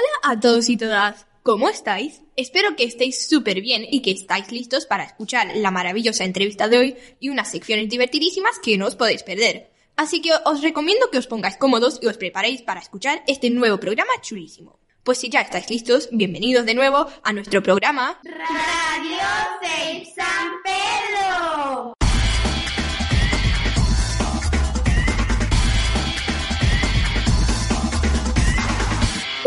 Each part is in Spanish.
Hola a todos y todas, ¿cómo estáis? Espero que estéis súper bien y que estáis listos para escuchar la maravillosa entrevista de hoy y unas secciones divertidísimas que no os podéis perder. Así que os recomiendo que os pongáis cómodos y os preparéis para escuchar este nuevo programa chulísimo. Pues si ya estáis listos, bienvenidos de nuevo a nuestro programa Radio San Pedro.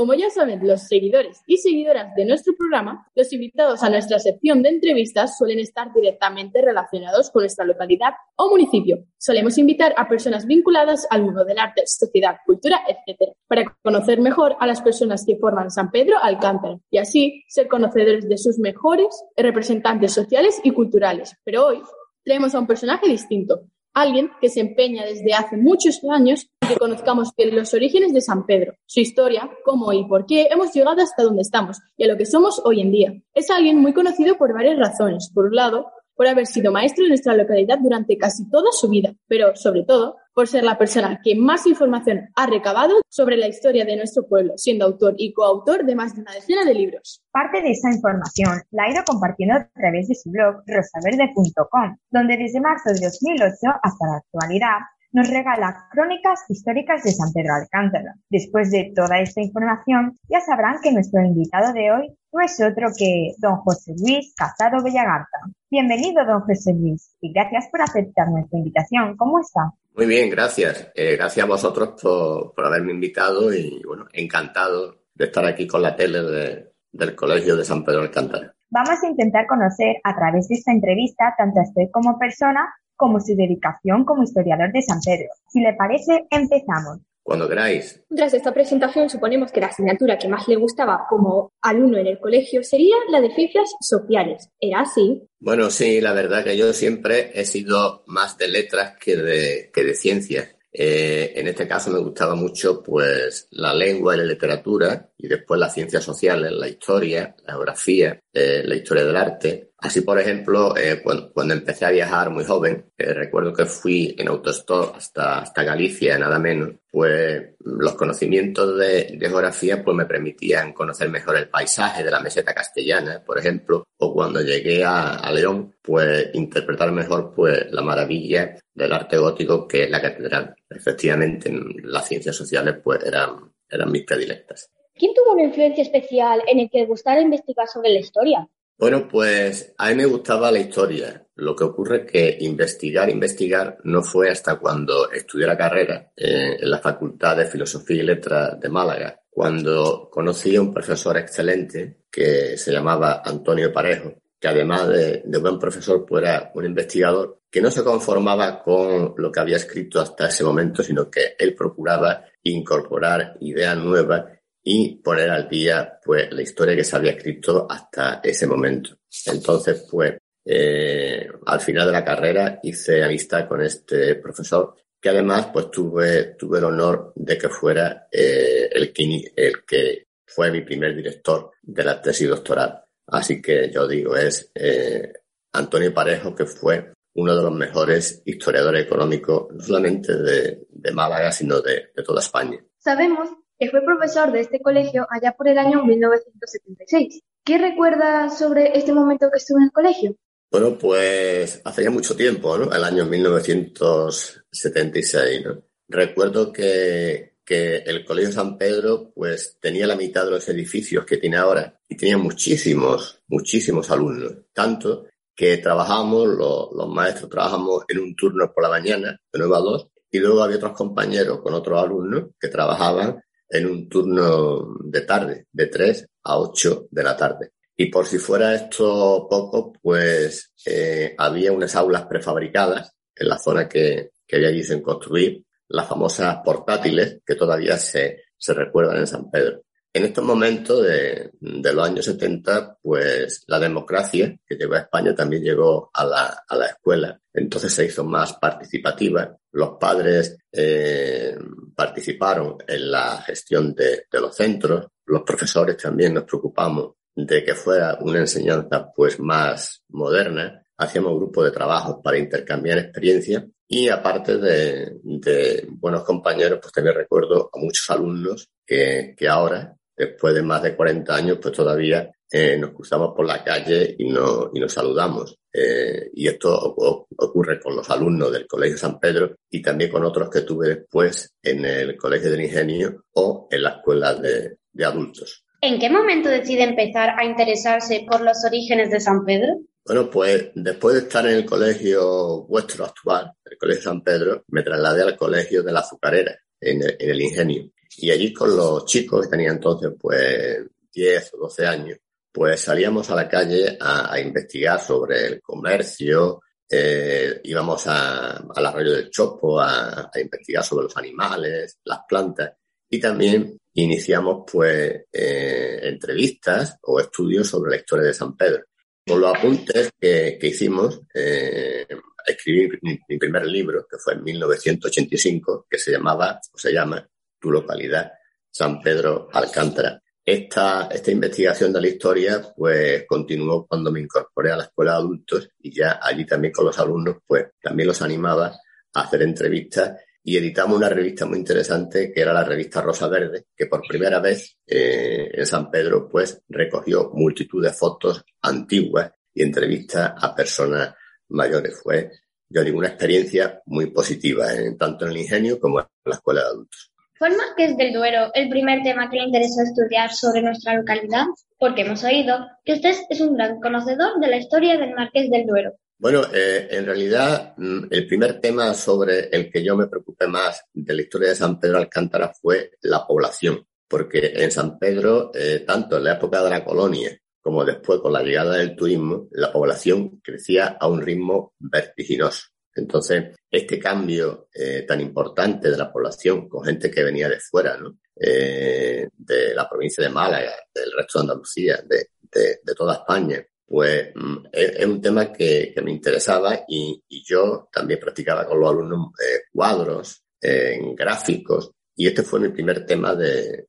Como ya saben los seguidores y seguidoras de nuestro programa, los invitados a nuestra sección de entrevistas suelen estar directamente relacionados con nuestra localidad o municipio. Solemos invitar a personas vinculadas al mundo del arte, sociedad, cultura, etc., para conocer mejor a las personas que forman San Pedro Alcántara y así ser conocedores de sus mejores representantes sociales y culturales. Pero hoy traemos a un personaje distinto, alguien que se empeña desde hace muchos años que conozcamos los orígenes de San Pedro, su historia, cómo y por qué hemos llegado hasta donde estamos y a lo que somos hoy en día. Es alguien muy conocido por varias razones. Por un lado, por haber sido maestro en nuestra localidad durante casi toda su vida, pero sobre todo por ser la persona que más información ha recabado sobre la historia de nuestro pueblo, siendo autor y coautor de más de una decena de libros. Parte de esa información la ha ido compartiendo a través de su blog rosaverde.com, donde desde marzo de 2008 hasta la actualidad nos regala crónicas históricas de San Pedro Alcántara. Después de toda esta información, ya sabrán que nuestro invitado de hoy no es otro que don José Luis Casado Bellagarta. Bienvenido, don José Luis, y gracias por aceptar nuestra invitación. ¿Cómo está? Muy bien, gracias. Eh, gracias a vosotros por, por, haberme invitado y, bueno, encantado de estar aquí con la tele de, del Colegio de San Pedro Alcántara. Vamos a intentar conocer a través de esta entrevista tanto a usted como persona como su dedicación como historiador de San Pedro. Si le parece, empezamos. Cuando queráis. Tras esta presentación, suponemos que la asignatura que más le gustaba como alumno en el colegio sería la de ciencias sociales. ¿Era así? Bueno, sí, la verdad que yo siempre he sido más de letras que de, que de ciencias. Eh, en este caso me gustaba mucho pues la lengua y la literatura y después las ciencias sociales, la historia, la geografía, eh, la historia del arte. Así, por ejemplo, eh, cuando, cuando, empecé a viajar muy joven, eh, recuerdo que fui en autostop hasta, hasta Galicia, nada menos, pues los conocimientos de, de, geografía pues me permitían conocer mejor el paisaje de la meseta castellana, por ejemplo, o cuando llegué a, a León, pues interpretar mejor pues la maravilla del arte gótico que es la catedral. Efectivamente, las ciencias sociales pues eran, eran mis predilectas. ¿Quién tuvo una influencia especial en el que gustara investigar sobre la historia? Bueno, pues a mí me gustaba la historia. Lo que ocurre es que investigar, investigar no fue hasta cuando estudié la carrera eh, en la Facultad de Filosofía y Letras de Málaga, cuando conocí a un profesor excelente que se llamaba Antonio Parejo, que además de, de buen profesor, pues era un investigador que no se conformaba con lo que había escrito hasta ese momento, sino que él procuraba incorporar ideas nuevas y poner al día pues la historia que se había escrito hasta ese momento. Entonces, pues eh, al final de la carrera hice amistad con este profesor que además pues tuve, tuve el honor de que fuera eh, el, que, el que fue mi primer director de la tesis doctoral. Así que yo digo, es eh, Antonio Parejo, que fue uno de los mejores historiadores económicos, no solamente de, de Málaga, sino de, de toda España. Sabemos que fue profesor de este colegio allá por el año 1976. ¿Qué recuerda sobre este momento que estuvo en el colegio? Bueno, pues hace ya mucho tiempo, ¿no? El año 1976, ¿no? Recuerdo que, que el Colegio San Pedro, pues tenía la mitad de los edificios que tiene ahora y tenía muchísimos, muchísimos alumnos. Tanto que trabajamos, los, los maestros trabajamos en un turno por la mañana, de 9 a 2, y luego había otros compañeros con otros alumnos que trabajaban en un turno de tarde, de 3 a 8 de la tarde. Y por si fuera esto poco, pues eh, había unas aulas prefabricadas en la zona que, que había allí construir, las famosas portátiles que todavía se, se recuerdan en San Pedro. En estos momentos de, de, los años 70, pues la democracia que llegó a España también llegó a la, a la escuela. Entonces se hizo más participativa. Los padres eh, participaron en la gestión de, de los centros. Los profesores también nos preocupamos de que fuera una enseñanza pues más moderna. Hacíamos grupos de trabajo para intercambiar experiencias y aparte de, de, buenos compañeros, pues también recuerdo a muchos alumnos que, que ahora después de más de 40 años, pues todavía eh, nos cruzamos por la calle y, no, y nos saludamos. Eh, y esto ocurre con los alumnos del Colegio San Pedro y también con otros que tuve después en el Colegio del Ingenio o en la escuela de, de adultos. ¿En qué momento decide empezar a interesarse por los orígenes de San Pedro? Bueno, pues después de estar en el colegio vuestro actual, el Colegio San Pedro, me trasladé al colegio de la azucarera, en el, ingenio. Y allí con los chicos, que tenían entonces pues 10 o 12 años, pues salíamos a la calle a, investigar sobre el comercio, eh, íbamos a, al arroyo del Chopo a, investigar sobre los animales, las plantas y también iniciamos pues eh, entrevistas o estudios sobre la historia de San Pedro. Con los apuntes que, hicimos, eh, escribí mi, primer libro, que fue en 1985, que se llamaba, o se llama, Tu localidad, San Pedro Alcántara. Esta, esta investigación de la historia, pues, continuó cuando me incorporé a la escuela de adultos y ya allí también con los alumnos, pues, también los animaba a hacer entrevistas y editamos una revista muy interesante que era la revista Rosa Verde, que por primera vez eh, en San Pedro pues recogió multitud de fotos antiguas y entrevistas a personas mayores. Fue, yo digo, una experiencia muy positiva, en, tanto en el ingenio como en la escuela de adultos. ¿Fue el Marqués del Duero el primer tema que le interesó estudiar sobre nuestra localidad? Porque hemos oído que usted es un gran conocedor de la historia del Marqués del Duero. Bueno, eh, en realidad mm, el primer tema sobre el que yo me preocupé más de la historia de San Pedro Alcántara fue la población, porque en San Pedro, eh, tanto en la época de la colonia como después con la llegada del turismo, la población crecía a un ritmo vertiginoso. Entonces, este cambio eh, tan importante de la población con gente que venía de fuera, ¿no? de la provincia de Málaga, del resto de Andalucía, de toda España, pues mm, es, un tema que, me interesaba y, yo también practicaba con los alumnos eh, cuadros, eh, gráficos, y este fue mi primer tema de,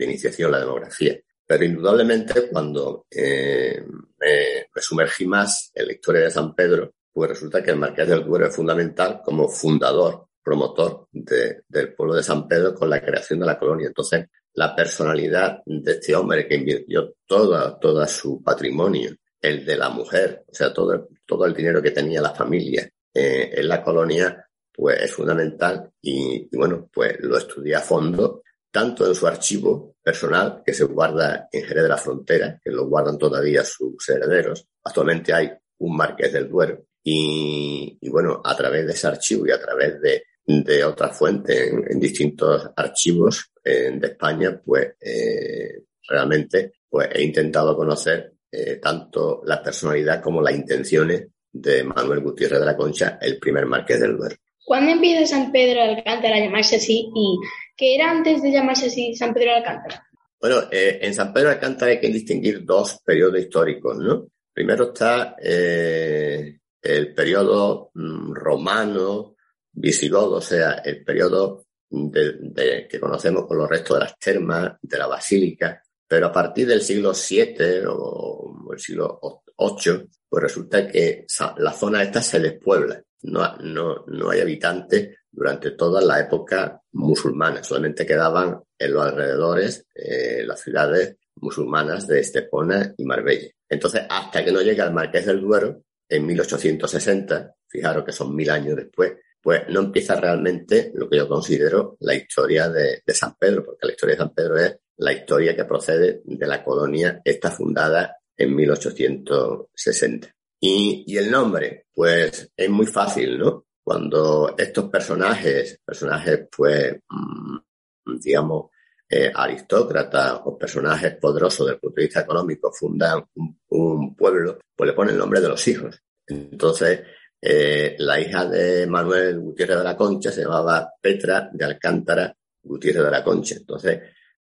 iniciación, la demografía. Pero indudablemente cuando eh, me, sumergí más en la historia de San Pedro, pues resulta que el Marqués del Duero es fundamental como fundador, promotor del pueblo de San Pedro con la creación de la colonia. Entonces, la personalidad de este hombre que invirtió toda, toda su patrimonio el de la mujer, o sea, todo, todo el dinero que tenía la familia eh, en la colonia, pues es fundamental y, bueno, pues lo estudié a fondo, tanto en su archivo personal, que se guarda en Jerez de la Frontera, que lo guardan todavía sus herederos. Actualmente hay un Marqués del Duero. Y, bueno, a través de ese archivo y a través de, de otras fuentes en, distintos archivos de España, pues eh, realmente pues he intentado conocer eh, tanto la personalidad como las intenciones de Manuel Gutiérrez de la Concha, el primer marqués del Duero. ¿Cuándo empieza San Pedro de Alcántara a llamarse así y qué era antes de llamarse así San Pedro de Alcántara? Bueno, eh, en San Pedro de Alcántara hay que distinguir dos periodos históricos, ¿no? Primero está eh, el periodo mm, romano, visigodo, o sea, el periodo que conocemos con los restos de las termas, de la basílica, pero a partir del siglo VII o el siglo VIII, pues resulta que la zona esta se despuebla. No, no, no hay habitantes durante toda la época musulmana. Solamente quedaban en los alrededores eh, las ciudades musulmanas de Estepona y Marbella. Entonces, hasta que no llega el Marqués del Duero, en 1860, fijaros que son mil años después, pues no empieza realmente lo que yo considero la historia de, San Pedro, porque la historia de San Pedro es la historia que procede de la colonia está fundada en 1860. Y, el nombre, pues es muy fácil, ¿no? Cuando estos personajes, personajes pues, mm, digamos, eh, aristócratas o personajes poderosos del punto de vista económico fundan un, pueblo, pues le ponen el nombre de los hijos. Entonces, eh, la hija de Manuel Gutiérrez de la Concha se llamaba Petra de Alcántara Gutiérrez de la Concha. Entonces,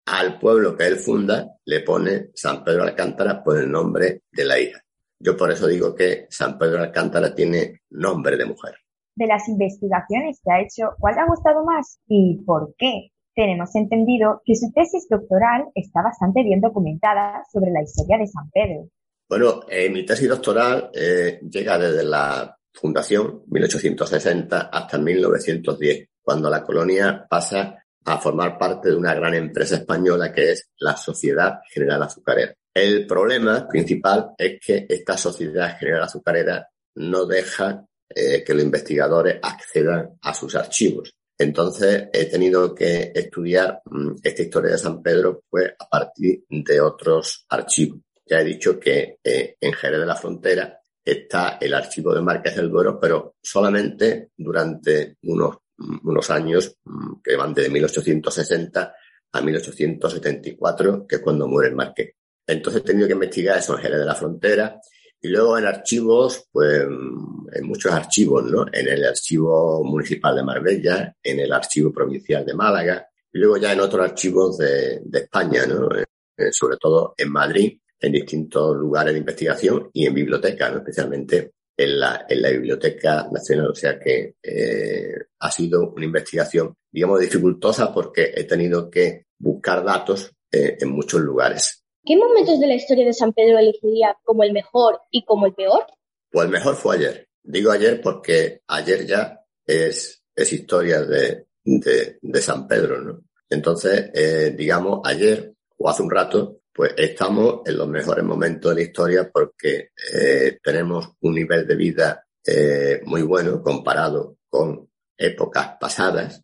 al pueblo que él funda le pone San Pedro Alcántara por el nombre de la hija. Yo por eso digo que San Pedro Alcántara tiene nombre de mujer. De las investigaciones que ha hecho, ¿cuál le ha gustado más y por qué? Tenemos entendido que su tesis doctoral está bastante bien documentada sobre la historia de San Pedro. Bueno, eh, mi tesis doctoral eh, llega desde la fundación, 1860, hasta 1910, cuando la colonia pasa a formar parte de una gran empresa española que es la Sociedad General Azucarera. El problema principal es que esta Sociedad General Azucarera no deja eh, que los investigadores accedan a sus archivos. Entonces he tenido que estudiar mm, esta historia de San Pedro pues, a partir de otros archivos. Ya he dicho que eh, en Jerez de la Frontera está el archivo de Márquez del Duero, pero solamente durante unos, unos años mm, que van desde 1860 a 1874, que es cuando muere el Marqués. Entonces he tenido que investigar eso en Jerez de la Frontera y luego en archivos, pues en muchos archivos, ¿no? En el archivo municipal de Marbella, en el archivo provincial de Málaga y luego ya en otros archivos de, de España, ¿no? Eh, sobre todo en Madrid, en distintos lugares de investigación y en bibliotecas, especialmente en la, en la Biblioteca Nacional. O sea que eh, ha sido una investigación, digamos, dificultosa porque he tenido que buscar datos eh, en muchos lugares. ¿Qué momentos de la historia de San Pedro elegiría como el mejor y como el peor? Pues el mejor fue ayer. Digo ayer porque ayer ya es, es historia de, de, San Pedro, ¿no? Entonces, eh, digamos, ayer o hace un rato pues estamos en los mejores momentos de la historia porque eh, tenemos un nivel de vida eh, muy bueno comparado con épocas pasadas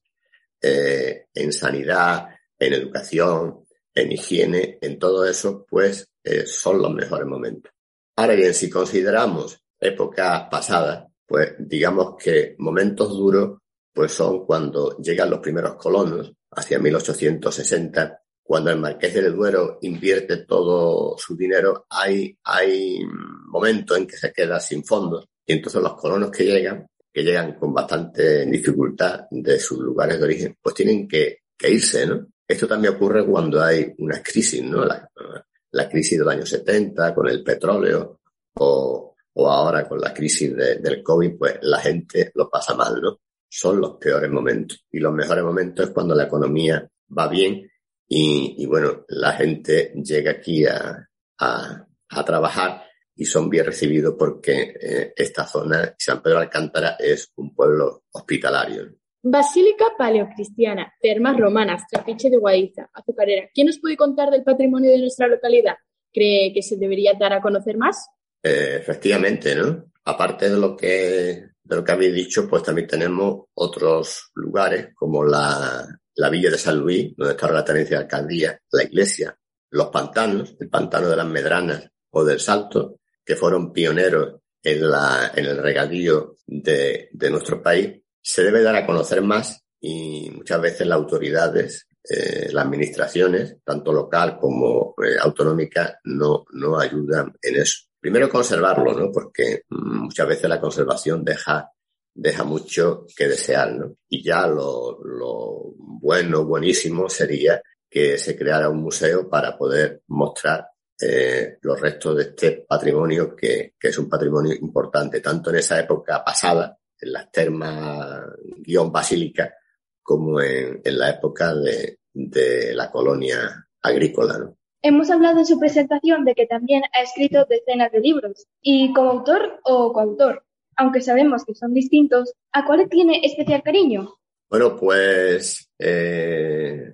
en sanidad, en educación, en higiene, en todo eso, pues son los mejores momentos. Ahora bien, si consideramos épocas pasadas, pues digamos que momentos duros, pues son cuando llegan los primeros colonos, hacia 1860, cuando el Marqués del Duero invierte todo su dinero, hay, hay momentos en que se queda sin fondos y entonces los colonos que llegan, que llegan con bastante dificultad de sus lugares de origen, pues tienen que, irse, ¿no? Esto también ocurre cuando hay una crisis, ¿no? La, crisis del año 70 con el petróleo o, o ahora con la crisis del COVID, pues la gente lo pasa mal, ¿no? Son los peores momentos. Y los mejores momentos es cuando la economía va bien y, bueno, la gente llega aquí a, a, trabajar y son bien recibidos porque eh, esta zona, San Pedro Alcántara, es un pueblo hospitalario. Basílica paleocristiana, termas romanas, trapiche de Guadiza, azucarera. ¿Quién nos puede contar del patrimonio de nuestra localidad? ¿Cree que se debería dar a conocer más? Eh, efectivamente, ¿no? Aparte de lo que de lo que habéis dicho, pues también tenemos otros lugares como la, la villa de San Luis, donde está la tenencia de alcaldía, la iglesia, los pantanos, el pantano de las Medranas o del Salto, que fueron pioneros en, la, en el regadío de, de nuestro país, se debe dar a conocer más y muchas veces las autoridades, eh, las administraciones, tanto local como eh, autonómica, no, no ayudan en eso. Primero conservarlo, ¿no? Porque muchas veces la conservación deja deja mucho que desear, ¿no? Y ya lo, lo bueno, buenísimo sería que se creara un museo para poder mostrar eh, los restos de este patrimonio que, que, es un patrimonio importante, tanto en esa época pasada, en las termas guion basílica, como en, en la época de, de, la colonia agrícola. ¿no? Hemos hablado en su presentación de que también ha escrito decenas de libros. ¿Y como autor o coautor? aunque sabemos que son distintos, ¿a cuál tiene especial cariño? Bueno, pues eh,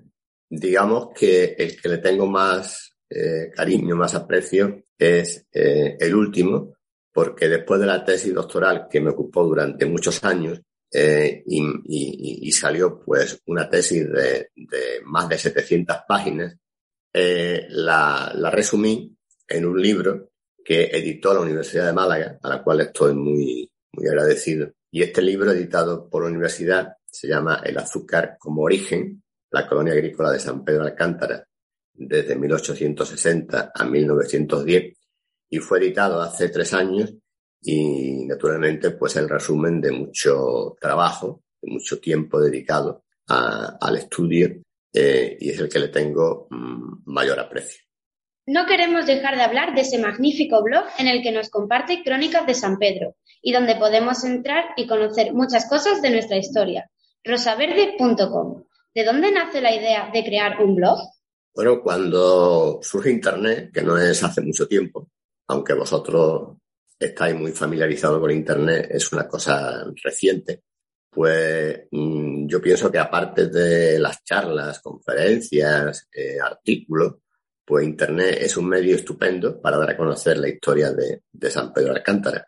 digamos que el que le tengo más eh, cariño, más aprecio, es eh, el último, porque después de la tesis doctoral que me ocupó durante muchos años y, salió pues una tesis de, más de 700 páginas, la, la resumí en un libro que editó la Universidad de Málaga, a la cual estoy muy, muy agradecido. Y este libro, editado por la universidad, se llama El azúcar como origen, la colonia agrícola de San Pedro Alcántara, desde 1860 a 1910, y fue editado hace tres años y naturalmente pues el resumen de mucho trabajo, de mucho tiempo dedicado al estudio eh, y es el que le tengo mm, mayor aprecio. No queremos dejar de hablar de ese magnífico blog en el que nos comparte crónicas de San Pedro y donde podemos entrar y conocer muchas cosas de nuestra historia. rosaverde.com. ¿De dónde nace la idea de crear un blog? Bueno, cuando surge Internet, que no es hace mucho tiempo, aunque vosotros estáis muy familiarizados con Internet, es una cosa reciente, pues mm, yo pienso que aparte de las charlas, conferencias, eh, artículos, pues Internet es un medio estupendo para dar a conocer la historia de, San Pedro de Alcántara.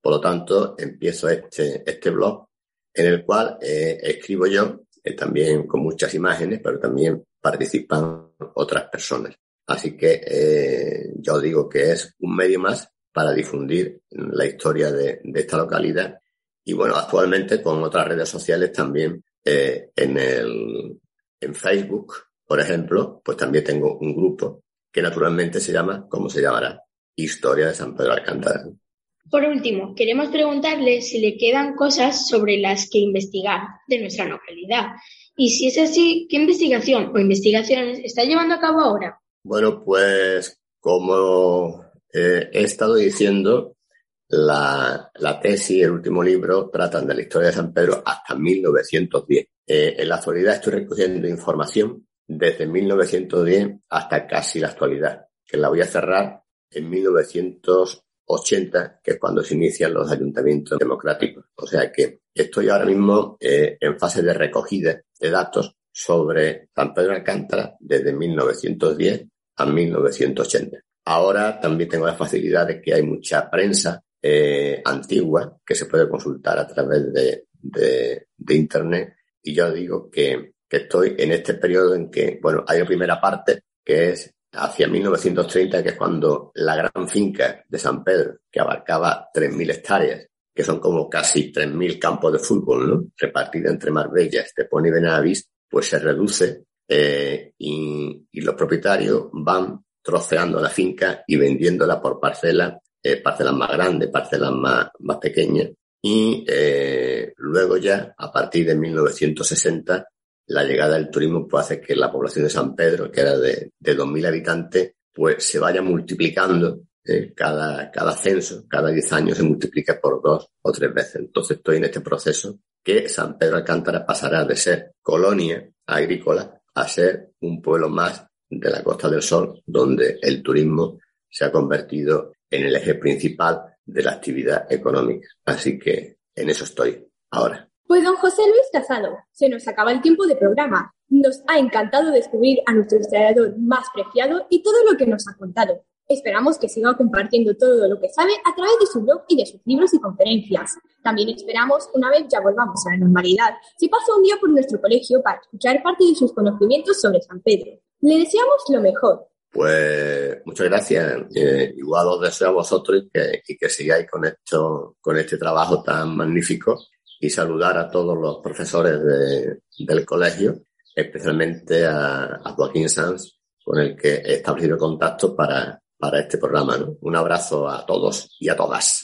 Por lo tanto, empiezo este, este blog en el cual eh, escribo yo, eh, también con muchas imágenes, pero también participan otras personas. Así que eh, yo digo que es un medio más para difundir la historia de, esta localidad. Y bueno, actualmente con otras redes sociales también en, el, en Facebook por ejemplo, pues también tengo un grupo que naturalmente se llama, ¿cómo se llamará? Historia de San Pedro Alcántara. Por último, queremos preguntarle si le quedan cosas sobre las que investigar de nuestra localidad. Y si es así, ¿qué investigación o investigaciones está llevando a cabo ahora? Bueno, pues como eh, he estado diciendo, la, tesis y el último libro tratan de la historia de San Pedro hasta 1910. Eh, en la actualidad estoy recogiendo información desde 1910 hasta casi la actualidad, que la voy a cerrar en 1980, que es cuando se inician los ayuntamientos democráticos. O sea que estoy ahora mismo eh, en fase de recogida de datos sobre San Pedro Alcántara desde 1910 a 1980. Ahora también tengo la facilidad de que hay mucha prensa eh, antigua que se puede consultar a través de, de, de Internet y yo digo que que estoy en este periodo en que, bueno, hay una primera parte que es hacia 1930, que es cuando la gran finca de San Pedro, que abarcaba 3.000 hectáreas, que son como casi 3.000 campos de fútbol, ¿no? Repartida entre Marbella, Estepón y Benavis, pues se reduce eh, y, los propietarios van troceando la finca y vendiéndola por parcelas, eh, parcelas más grandes, parcelas más, más pequeñas. Y eh, luego ya, a partir de 1960, la llegada del turismo puede hacer que la población de San Pedro, que era de, de 2.000 habitantes, pues se vaya multiplicando eh, cada, cada censo, cada 10 años se multiplica por dos o tres veces. Entonces estoy en este proceso que San Pedro Alcántara pasará de ser colonia agrícola a ser un pueblo más de la Costa del Sol, donde el turismo se ha convertido en el eje principal de la actividad económica. Así que en eso estoy ahora. Pues don José Luis Casado, se nos acaba el tiempo de programa. Nos ha encantado descubrir a nuestro historiador más preciado y todo lo que nos ha contado. Esperamos que siga compartiendo todo lo que sabe a través de su blog y de sus libros y conferencias. También esperamos, una vez ya volvamos a la normalidad, si pasa un día por nuestro colegio para escuchar parte de sus conocimientos sobre San Pedro. Le deseamos lo mejor. Pues muchas gracias. Eh, igual os deseo a vosotros que, y que sigáis con esto, con este trabajo tan magnífico y saludar a todos los profesores del colegio, especialmente a, Joaquín Sanz, con el que he establecido contacto para, para este programa. Un abrazo a todos y a todas.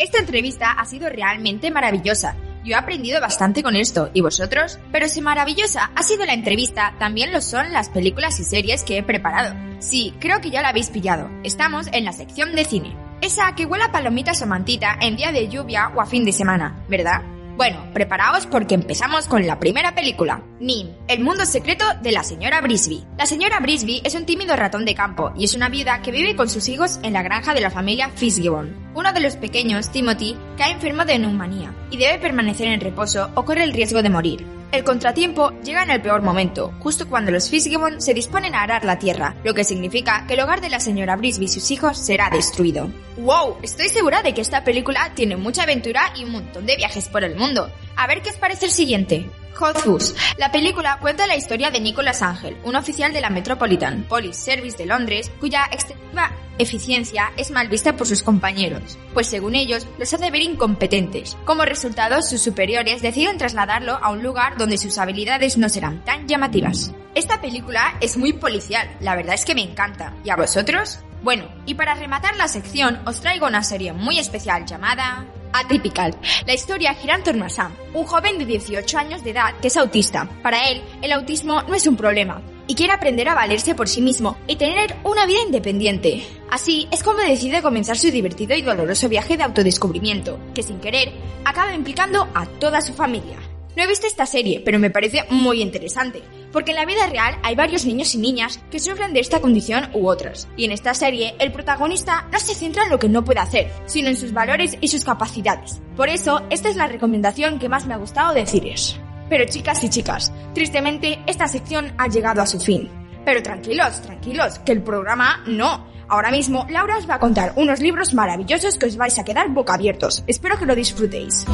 Esta entrevista ha sido realmente maravillosa. Yo he aprendido bastante con esto, ¿y vosotros? Pero si maravillosa ha sido la entrevista, también lo son las películas y series que he preparado. Sí, creo que ya la habéis pillado. Estamos en la sección de cine. Esa que huele a palomitas o mantita en día de lluvia o a fin de semana, ¿verdad? Bueno, preparaos porque empezamos con la primera película, Nim, el mundo secreto de la señora Brisby. La señora Brisby es un tímido ratón de campo y es una viuda que vive con sus hijos en la granja de la familia Fitzgibbon. Uno de los pequeños, Timothy, cae enfermo de neumonía y debe permanecer en reposo o corre el riesgo de morir. El contratiempo llega en el peor momento, justo cuando los Fitzgibbon se disponen a arar la tierra, lo que significa que el hogar de la señora Brisby y sus hijos será destruido. ¡Wow! Estoy segura de que esta película tiene mucha aventura y un montón de viajes por el mundo. A ver qué os parece el siguiente. Fuzz. La película cuenta la historia de Nicholas Angel, un oficial de la Metropolitan Police Service de Londres, cuya extensiva eficiencia es mal vista por sus compañeros, pues según ellos los hace ver incompetentes. Como resultado, sus superiores deciden trasladarlo a un lugar donde sus habilidades no serán tan llamativas. Esta película es muy policial, la verdad es que me encanta. ¿Y a vosotros? Bueno, y para rematar la sección os traigo una serie muy especial llamada Atypical. La historia gira en torno a Sam, un joven de 18 años de edad que es autista. Para él, el autismo no es un problema y quiere aprender a valerse por sí mismo y tener una vida independiente. Así es como decide comenzar su divertido y doloroso viaje de autodescubrimiento, que sin querer acaba implicando a toda su familia. No he visto esta serie, pero me parece muy interesante, porque en la vida real hay varios niños y niñas que sufren de esta condición u otras, y en esta serie el protagonista no se centra en lo que no puede hacer, sino en sus valores y sus capacidades. Por eso, esta es la recomendación que más me ha gustado deciros. Pero chicas y chicas, tristemente esta sección ha llegado a su fin. Pero tranquilos, tranquilos, que el programa no. Ahora mismo Laura os va a contar unos libros maravillosos que os vais a quedar boca abiertos. Espero que lo disfrutéis.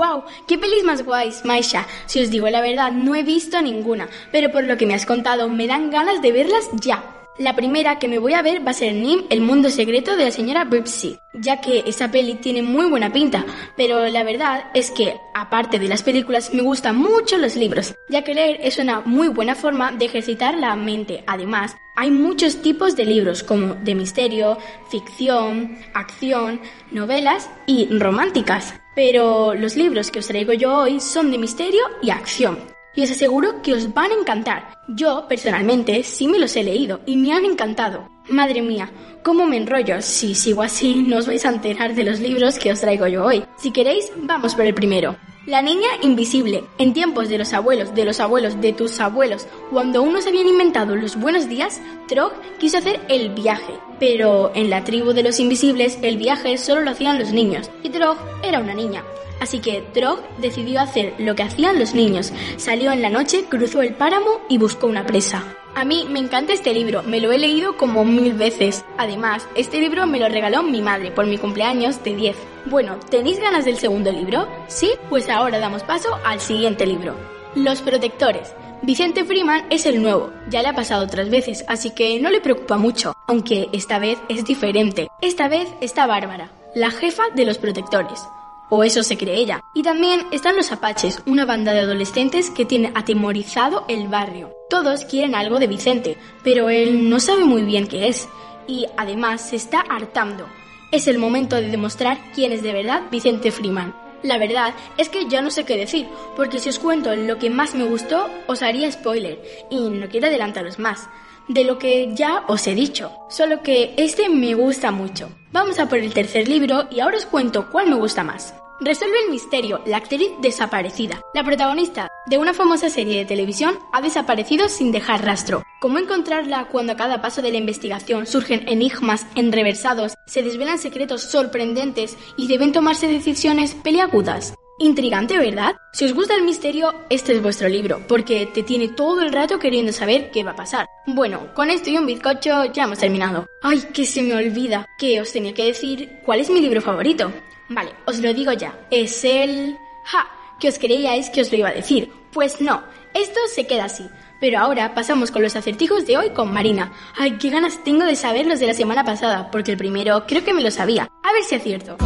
¡Wow! ¡Qué pelis más guays, Maisha! Si os digo la verdad, no he visto ninguna, pero por lo que me has contado, me dan ganas de verlas ya. La primera que me voy a ver va a ser Nim, el mundo secreto de la señora Bripsy, ya que esa peli tiene muy buena pinta, pero la verdad es que, aparte de las películas, me gustan mucho los libros, ya que leer es una muy buena forma de ejercitar la mente. Además, hay muchos tipos de libros, como de misterio, ficción, acción, novelas y románticas. Pero los libros que os traigo yo hoy son de misterio y acción y os aseguro que os van a encantar. Yo, personalmente, sí me los he leído y me han encantado. Madre mía, ¿cómo me enrollo? Si sigo así, no os vais a enterar de los libros que os traigo yo hoy. Si queréis, vamos por el primero. La niña invisible. En tiempos de los abuelos, de los abuelos, de tus abuelos, cuando unos habían inventado los buenos días, Trog quiso hacer el viaje. Pero en la tribu de los invisibles, el viaje solo lo hacían los niños, y Trog era una niña. Así que Trog decidió hacer lo que hacían los niños. Salió en la noche, cruzó el páramo y buscó una presa. A mí me encanta este libro, me lo he leído como mil veces. Además, este libro me lo regaló mi madre por mi cumpleaños de 10. Bueno, ¿tenéis ganas del segundo libro? ¿Sí? Pues ahora damos paso al siguiente libro. Los protectores. Vicente Freeman es el nuevo, ya le ha pasado otras veces, así que no le preocupa mucho, aunque esta vez es diferente. Esta vez está Bárbara, la jefa de los protectores o eso se cree ella. Y también están los Apaches, una banda de adolescentes que tiene atemorizado el barrio. Todos quieren algo de Vicente, pero él no sabe muy bien qué es. Y además se está hartando. Es el momento de demostrar quién es de verdad Vicente Freeman. La verdad es que ya no sé qué decir, porque si os cuento lo que más me gustó, os haría spoiler, y no quiero adelantaros más de lo que ya os he dicho, solo que este me gusta mucho. Vamos a por el tercer libro y ahora os cuento cuál me gusta más. Resuelve el misterio, la actriz desaparecida. La protagonista de una famosa serie de televisión ha desaparecido sin dejar rastro. ¿Cómo encontrarla cuando a cada paso de la investigación surgen enigmas enreversados, se desvelan secretos sorprendentes y deben tomarse decisiones peliagudas? Intrigante, ¿verdad? Si os gusta el misterio, este es vuestro libro, porque te tiene todo el rato queriendo saber qué va a pasar. Bueno, con esto y un bizcocho ya hemos terminado. ¡Ay, que se me olvida! Que os tenía que decir cuál es mi libro favorito. Vale, os lo digo ya. Es el... ¡Ja! Que os creíais que os lo iba a decir. Pues no, esto se queda así. Pero ahora pasamos con los acertijos de hoy con Marina. Ay, qué ganas tengo de saber los de la semana pasada, porque el primero creo que me lo sabía. A ver si acierto.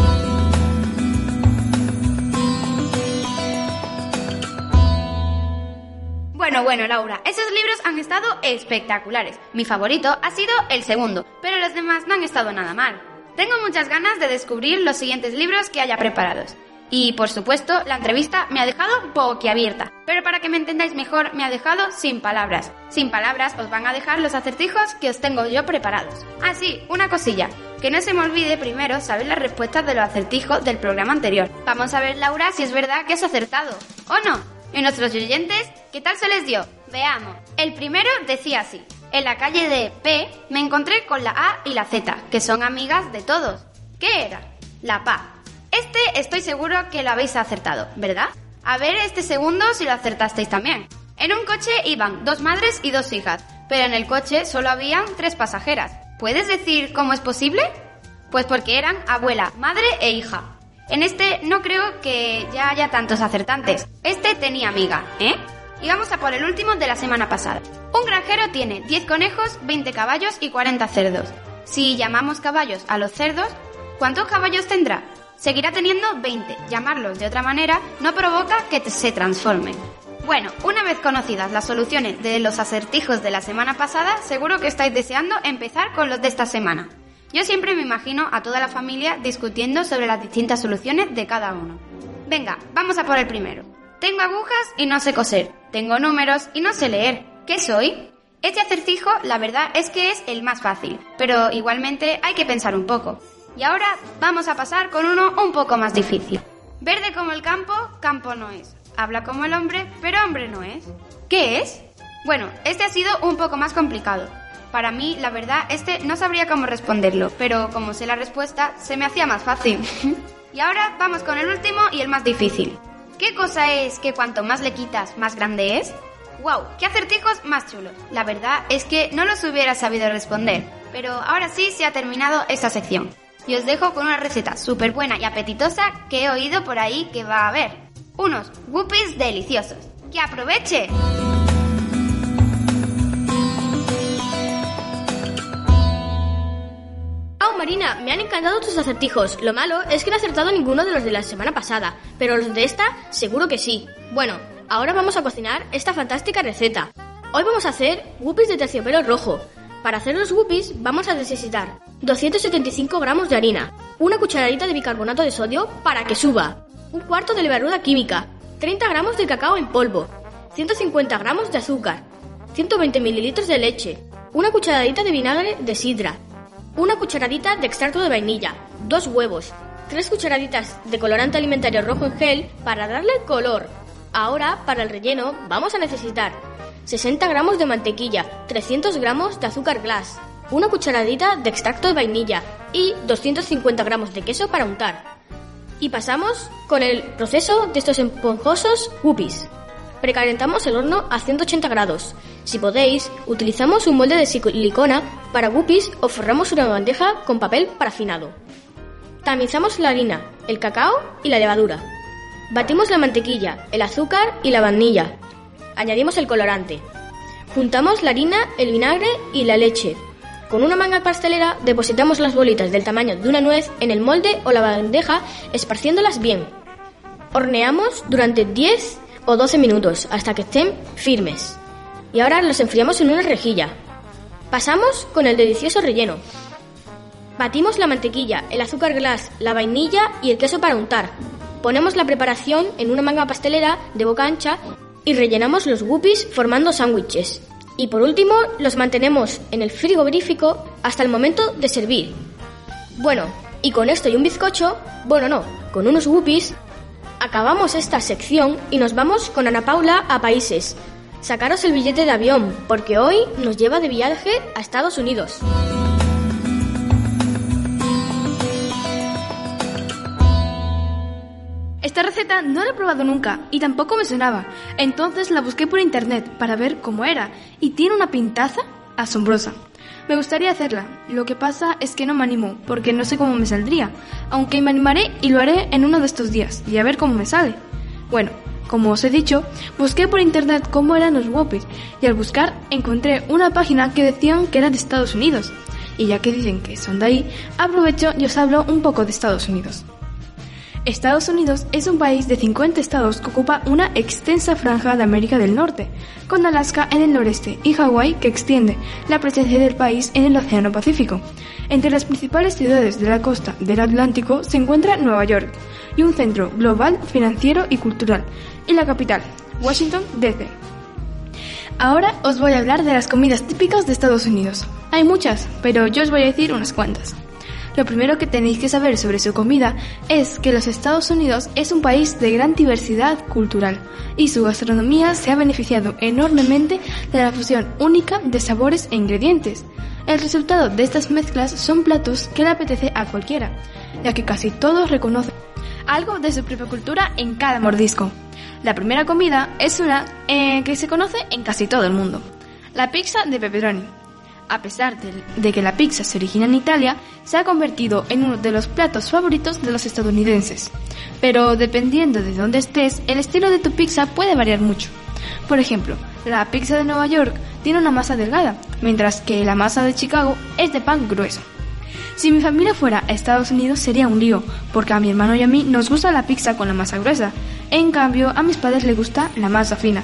Bueno, bueno, Laura, esos libros han estado espectaculares. Mi favorito ha sido el segundo, pero los demás no han estado nada mal. Tengo muchas ganas de descubrir los siguientes libros que haya preparados. Y por supuesto, la entrevista me ha dejado boquiabierta. Pero para que me entendáis mejor, me ha dejado sin palabras. Sin palabras os van a dejar los acertijos que os tengo yo preparados. Ah, sí, una cosilla. Que no se me olvide primero saber las respuestas de los acertijos del programa anterior. Vamos a ver, Laura, si es verdad que has acertado. ¿O no? Y nuestros oyentes, ¿qué tal se les dio? Veamos. El primero decía así. En la calle de P me encontré con la A y la Z, que son amigas de todos. ¿Qué era? La PA. Este estoy seguro que lo habéis acertado, ¿verdad? A ver este segundo si lo acertasteis también. En un coche iban dos madres y dos hijas, pero en el coche solo habían tres pasajeras. ¿Puedes decir cómo es posible? Pues porque eran abuela, madre e hija. En este no creo que ya haya tantos acertantes. Este tenía amiga, ¿eh? Y vamos a por el último de la semana pasada. Un granjero tiene 10 conejos, 20 caballos y 40 cerdos. Si llamamos caballos a los cerdos, ¿cuántos caballos tendrá? Seguirá teniendo 20. Llamarlos de otra manera no provoca que se transformen. Bueno, una vez conocidas las soluciones de los acertijos de la semana pasada, seguro que estáis deseando empezar con los de esta semana. Yo siempre me imagino a toda la familia discutiendo sobre las distintas soluciones de cada uno. Venga, vamos a por el primero. Tengo agujas y no sé coser. Tengo números y no sé leer. ¿Qué soy? Este acertijo, la verdad es que es el más fácil, pero igualmente hay que pensar un poco. Y ahora vamos a pasar con uno un poco más difícil. Verde como el campo, campo no es. Habla como el hombre, pero hombre no es. ¿Qué es? Bueno, este ha sido un poco más complicado. Para mí, la verdad, este no sabría cómo responderlo, pero como sé la respuesta, se me hacía más fácil. y ahora vamos con el último y el más difícil. ¿Qué cosa es que cuanto más le quitas, más grande es? ¡Wow! ¡Qué acertijos más chulos! La verdad es que no los hubiera sabido responder, pero ahora sí se ha terminado esta sección. Y os dejo con una receta súper buena y apetitosa que he oído por ahí que va a haber. Unos whoopies deliciosos. ¡Que aproveche! Marina, me han encantado tus acertijos. Lo malo es que no he acertado ninguno de los de la semana pasada, pero los de esta seguro que sí. Bueno, ahora vamos a cocinar esta fantástica receta. Hoy vamos a hacer whoopies de terciopelo rojo. Para hacer los whoopies vamos a necesitar 275 gramos de harina, una cucharadita de bicarbonato de sodio para que suba, un cuarto de levadura química, 30 gramos de cacao en polvo, 150 gramos de azúcar, 120 mililitros de leche, una cucharadita de vinagre de sidra, una cucharadita de extracto de vainilla, dos huevos, tres cucharaditas de colorante alimentario rojo en gel para darle color. Ahora, para el relleno, vamos a necesitar 60 gramos de mantequilla, 300 gramos de azúcar glass, una cucharadita de extracto de vainilla y 250 gramos de queso para untar. Y pasamos con el proceso de estos esponjosos whoopies. Precalentamos el horno a 180 grados. Si podéis, utilizamos un molde de silicona para whoopies o forramos una bandeja con papel parafinado. Tamizamos la harina, el cacao y la levadura. Batimos la mantequilla, el azúcar y la vainilla. Añadimos el colorante. Juntamos la harina, el vinagre y la leche. Con una manga pastelera depositamos las bolitas del tamaño de una nuez en el molde o la bandeja esparciéndolas bien. Horneamos durante 10 o 12 minutos hasta que estén firmes. Y ahora los enfriamos en una rejilla. Pasamos con el delicioso relleno. Batimos la mantequilla, el azúcar glass, la vainilla y el queso para untar. Ponemos la preparación en una manga pastelera de boca ancha y rellenamos los whoopies formando sándwiches. Y por último, los mantenemos en el frigorífico hasta el momento de servir. Bueno, y con esto y un bizcocho, bueno no, con unos whoopies, acabamos esta sección y nos vamos con Ana Paula a países. Sacaros el billete de avión, porque hoy nos lleva de viaje a Estados Unidos. Esta receta no la he probado nunca y tampoco me sonaba, entonces la busqué por internet para ver cómo era y tiene una pintaza asombrosa. Me gustaría hacerla, lo que pasa es que no me animo porque no sé cómo me saldría, aunque me animaré y lo haré en uno de estos días y a ver cómo me sale. Bueno, como os he dicho, busqué por internet cómo eran los whoppies y al buscar encontré una página que decían que era de Estados Unidos. Y ya que dicen que son de ahí, aprovecho y os hablo un poco de Estados Unidos. Estados Unidos es un país de 50 estados que ocupa una extensa franja de América del Norte, con Alaska en el noreste y Hawái que extiende la presencia del país en el Océano Pacífico. Entre las principales ciudades de la costa del Atlántico se encuentra Nueva York y un centro global, financiero y cultural, y la capital, Washington, D.C. Ahora os voy a hablar de las comidas típicas de Estados Unidos. Hay muchas, pero yo os voy a decir unas cuantas. Lo primero que tenéis que saber sobre su comida es que los Estados Unidos es un país de gran diversidad cultural y su gastronomía se ha beneficiado enormemente de la fusión única de sabores e ingredientes. El resultado de estas mezclas son platos que le apetece a cualquiera, ya que casi todos reconocen algo de su propia cultura en cada mordisco. La primera comida es una eh, que se conoce en casi todo el mundo, la pizza de pepperoni. A pesar de, que la pizza se origina en Italia, se ha convertido en uno de los platos favoritos de los estadounidenses. Pero dependiendo de dónde estés, el estilo de tu pizza puede variar mucho. Por ejemplo, la pizza de Nueva York tiene una masa delgada, mientras que la masa de Chicago es de pan grueso. Si mi familia fuera a Estados Unidos sería un lío, porque a mi hermano y a mí nos gusta la pizza con la masa gruesa. En cambio, a mis padres les gusta la masa fina.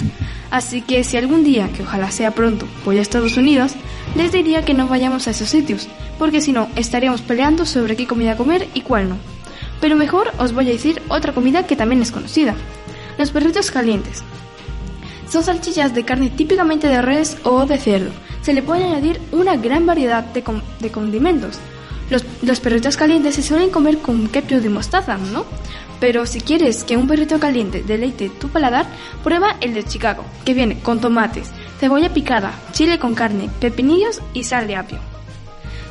Así que si algún día, que ojalá sea pronto, voy a Estados Unidos, les diría que no vayamos a esos sitios, porque si no, estaríamos peleando sobre qué comida comer y cuál no. Pero mejor os voy a decir otra comida que también es conocida. Los perritos calientes. Son salchichas de carne típicamente de res o de cerdo. Se le puede añadir una gran variedad de, condimentos. Los, los perritos calientes se suelen comer con ketchup de mostaza, ¿no? Pero si quieres que un perrito caliente deleite tu paladar, prueba el de Chicago, que viene con tomates, cebolla picada, chile con carne, pepinillos y sal de apio.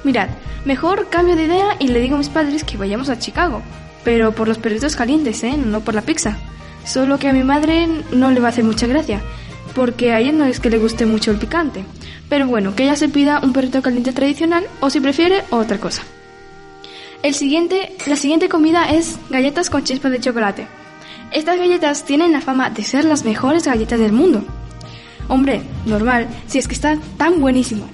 Mirad, mejor cambio de idea y le digo a mis padres que vayamos a Chicago, pero por los perritos calientes, ¿eh? No por la pizza. Solo que a mi madre no le va a hacer mucha gracia, porque a ella no es que le guste mucho el picante. Pero bueno, que ella se pida un perrito caliente tradicional o si prefiere otra cosa. El siguiente, la siguiente comida es galletas con chispas de chocolate. Estas galletas tienen la fama de ser las mejores galletas del mundo. Hombre, normal, si es que están tan buenísimo.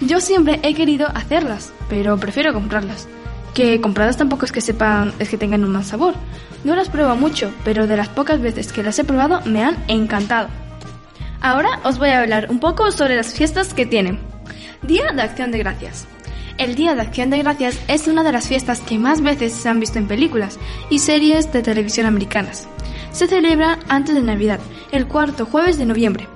Yo siempre he querido hacerlas, pero prefiero comprarlas. Que compradas tampoco es que sepan, es que tengan un mal sabor. No las pruebo mucho, pero de las pocas veces que las he probado me han encantado. Ahora os voy a hablar un poco sobre las fiestas que tienen. Día de Acción de Gracias. El Día de Acción de Gracias es una de las fiestas que más veces se han visto en películas y series de televisión americanas. Se celebra antes de Navidad, el cuarto jueves de noviembre,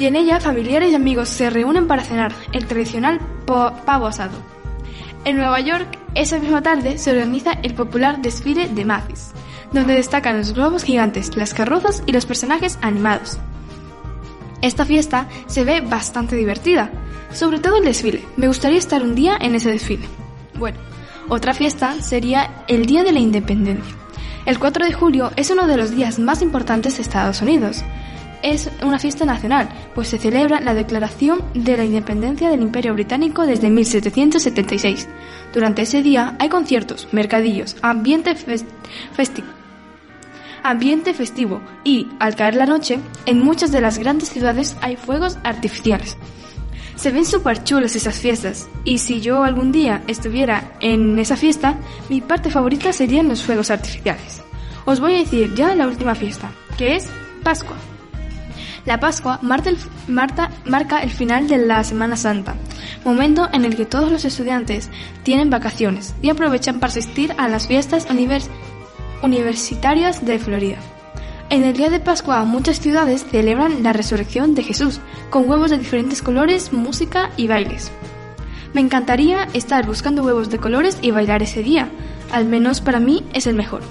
y en ella familiares y amigos se reúnen para cenar el tradicional pavo asado. En Nueva York, esa misma tarde se organiza el popular desfile de Macy's, donde destacan los globos gigantes, las carrozas y los personajes animados. Esta fiesta se ve bastante divertida, sobre todo el desfile. Me gustaría estar un día en ese desfile. Bueno, otra fiesta sería el Día de la Independencia. El 4 de julio es uno de los días más importantes de Estados Unidos. Es una fiesta nacional, pues se celebra la declaración de la independencia del Imperio Británico desde 1776. Durante ese día hay conciertos, mercadillos, ambiente festivo ambiente festivo y, al caer la noche, en muchas de las grandes ciudades hay fuegos artificiales. Se ven súper chulas esas fiestas, y si yo algún día estuviera en esa fiesta, mi parte favorita serían los fuegos artificiales. Os voy a decir ya la última fiesta, que es Pascua. La Pascua marca el, final de la Semana Santa, momento en el que todos los estudiantes tienen vacaciones y aprovechan para asistir a las fiestas universitarias de Florida. En el día de Pascua muchas ciudades celebran la resurrección de Jesús, con huevos de diferentes colores, música y bailes. Me encantaría estar buscando huevos de colores y bailar ese día, al menos para mí es el mejor.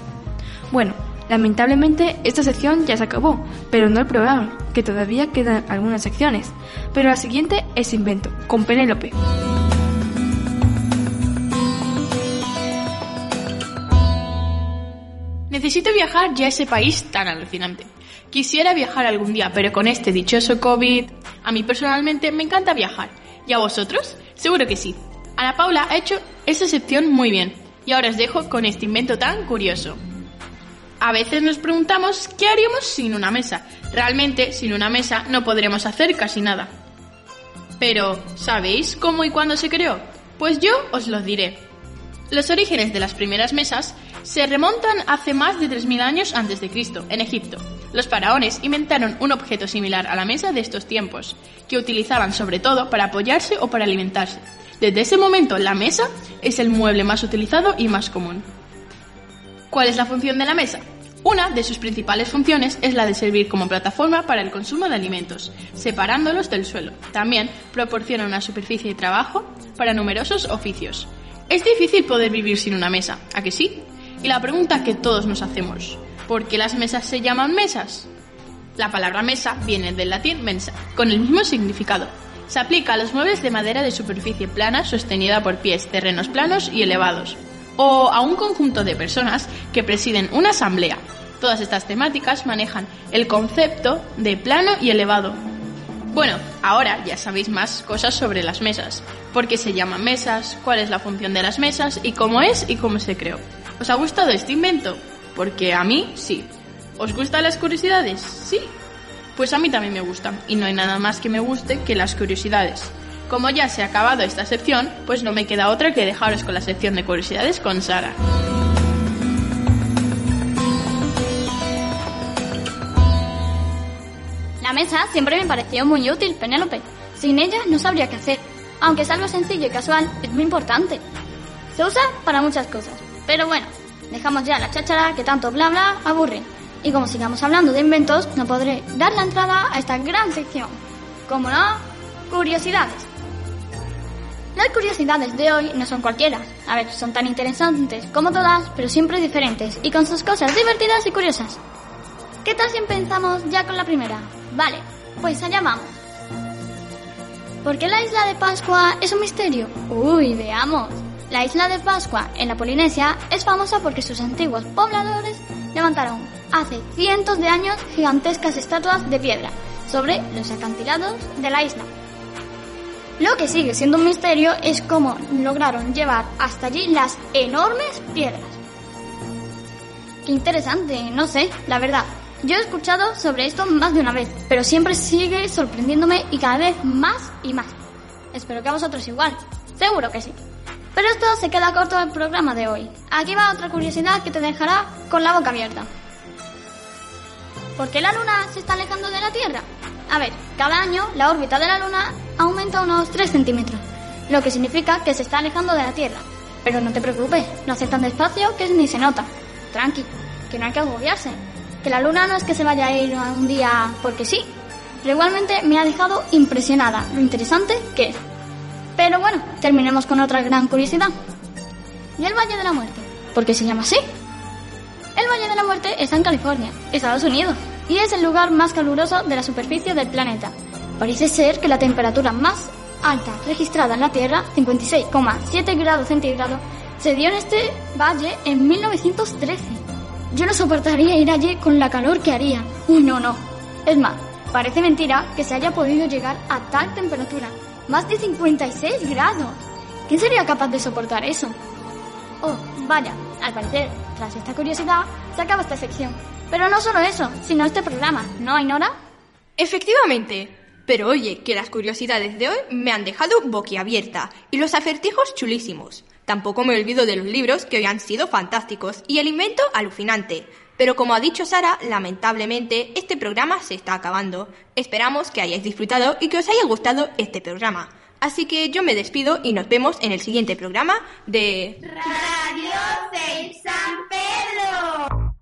Bueno, lamentablemente esta sección ya se acabó, pero no el programa, que todavía quedan algunas secciones. Pero la siguiente es Invento, con Penélope. Necesito viajar ya a ese país tan alucinante. Quisiera viajar algún día, pero con este dichoso COVID, a mí personalmente me encanta viajar. ¿Y a vosotros? Seguro que sí. Ana Paula ha hecho esa sección muy bien. Y ahora os dejo con este invento tan curioso. A veces nos preguntamos qué haríamos sin una mesa. Realmente, sin una mesa no podremos hacer casi nada. Pero, ¿sabéis cómo y cuándo se creó? Pues yo os lo diré. Los orígenes de las primeras mesas se remontan hace más de 3.000 años antes de Cristo, en Egipto. Los faraones inventaron un objeto similar a la mesa de estos tiempos, que utilizaban sobre todo para apoyarse o para alimentarse. Desde ese momento, la mesa es el mueble más utilizado y más común. ¿Cuál es la función de la mesa? Una de sus principales funciones es la de servir como plataforma para el consumo de alimentos, separándolos del suelo. También proporciona una superficie de trabajo para numerosos oficios. Es difícil poder vivir sin una mesa, ¿a que sí? Y la pregunta que todos nos hacemos, ¿por qué las mesas se llaman mesas? La palabra mesa viene del latín mensa, con el mismo significado. Se aplica a los muebles de madera de superficie plana sostenida por pies, terrenos planos y elevados, o a un conjunto de personas que presiden una asamblea. Todas estas temáticas manejan el concepto de plano y elevado. Bueno, ahora ya sabéis más cosas sobre las mesas, por qué se llaman mesas, cuál es la función de las mesas y cómo es y cómo se creó. ¿Os ha gustado este invento? Porque a mí sí. ¿Os gustan las curiosidades? Sí. Pues a mí también me gustan, y no hay nada más que me guste que las curiosidades. Como ya se ha acabado esta sección, pues no me queda otra que dejaros con la sección de curiosidades con Sara. La mesa siempre me pareció muy útil, Penélope. Sin ella no sabría qué hacer. Aunque es algo sencillo y casual, es muy importante. Se usa para muchas cosas, pero bueno, dejamos ya la cháchara que tanto bla bla aburre. Y como sigamos hablando de inventos, no podré dar la entrada a esta gran sección. Como no, curiosidades. Las curiosidades de hoy no son cualquiera. A ver, son tan interesantes como todas, pero siempre diferentes y con sus cosas divertidas y curiosas. ¿Qué tal si empezamos ya con la primera? Vale, pues allá vamos. ¿Por qué la isla de Pascua es un misterio? Uy, veamos. La isla de Pascua en la Polinesia es famosa porque sus antiguos pobladores levantaron hace cientos de años gigantescas estatuas de piedra sobre los acantilados de la isla. Lo que sigue siendo un misterio es cómo lograron llevar hasta allí las enormes piedras. Qué interesante, no sé, la verdad. Yo he escuchado sobre esto más de una vez, pero siempre sigue sorprendiéndome y cada vez más y más. Espero que a vosotros igual. Seguro que sí. Pero esto se queda corto el programa de hoy. Aquí va otra curiosidad que te dejará con la boca abierta. ¿Por qué la Luna se está alejando de la Tierra? A ver, cada año la órbita de la Luna aumenta unos 3 centímetros, lo que significa que se está alejando de la Tierra. Pero no te preocupes, no hace tan despacio que ni se nota. Tranqui, que no hay que agobiarse. Que la Luna no es que se vaya a ir un día porque sí, pero igualmente me ha dejado impresionada lo interesante que es. Pero bueno, terminemos con otra gran curiosidad. ¿Y el Valle de la Muerte? ¿Por qué se llama así? El Valle de la Muerte está en California, Estados Unidos, y es el lugar más caluroso de la superficie del planeta. Parece ser que la temperatura más alta registrada en la Tierra, 56,7 grados centígrados, se dio en este valle en 1913. Yo no soportaría ir allí con la calor que haría. Uy, no, no. Es más, parece mentira que se haya podido llegar a tal temperatura. Más de 56 grados. ¿Quién sería capaz de soportar eso? Oh, vaya, al parecer, tras esta curiosidad, se acaba esta sección. Pero no solo eso, sino este programa, ¿no, Ainora? Efectivamente. Pero oye, que las curiosidades de hoy me han dejado boquiabierta y los acertijos chulísimos. Tampoco me olvido de los libros que hoy han sido fantásticos y el invento alucinante. Pero como ha dicho Sara, lamentablemente este programa se está acabando. Esperamos que hayáis disfrutado y que os haya gustado este programa. Así que yo me despido y nos vemos en el siguiente programa de Radio San Pedro.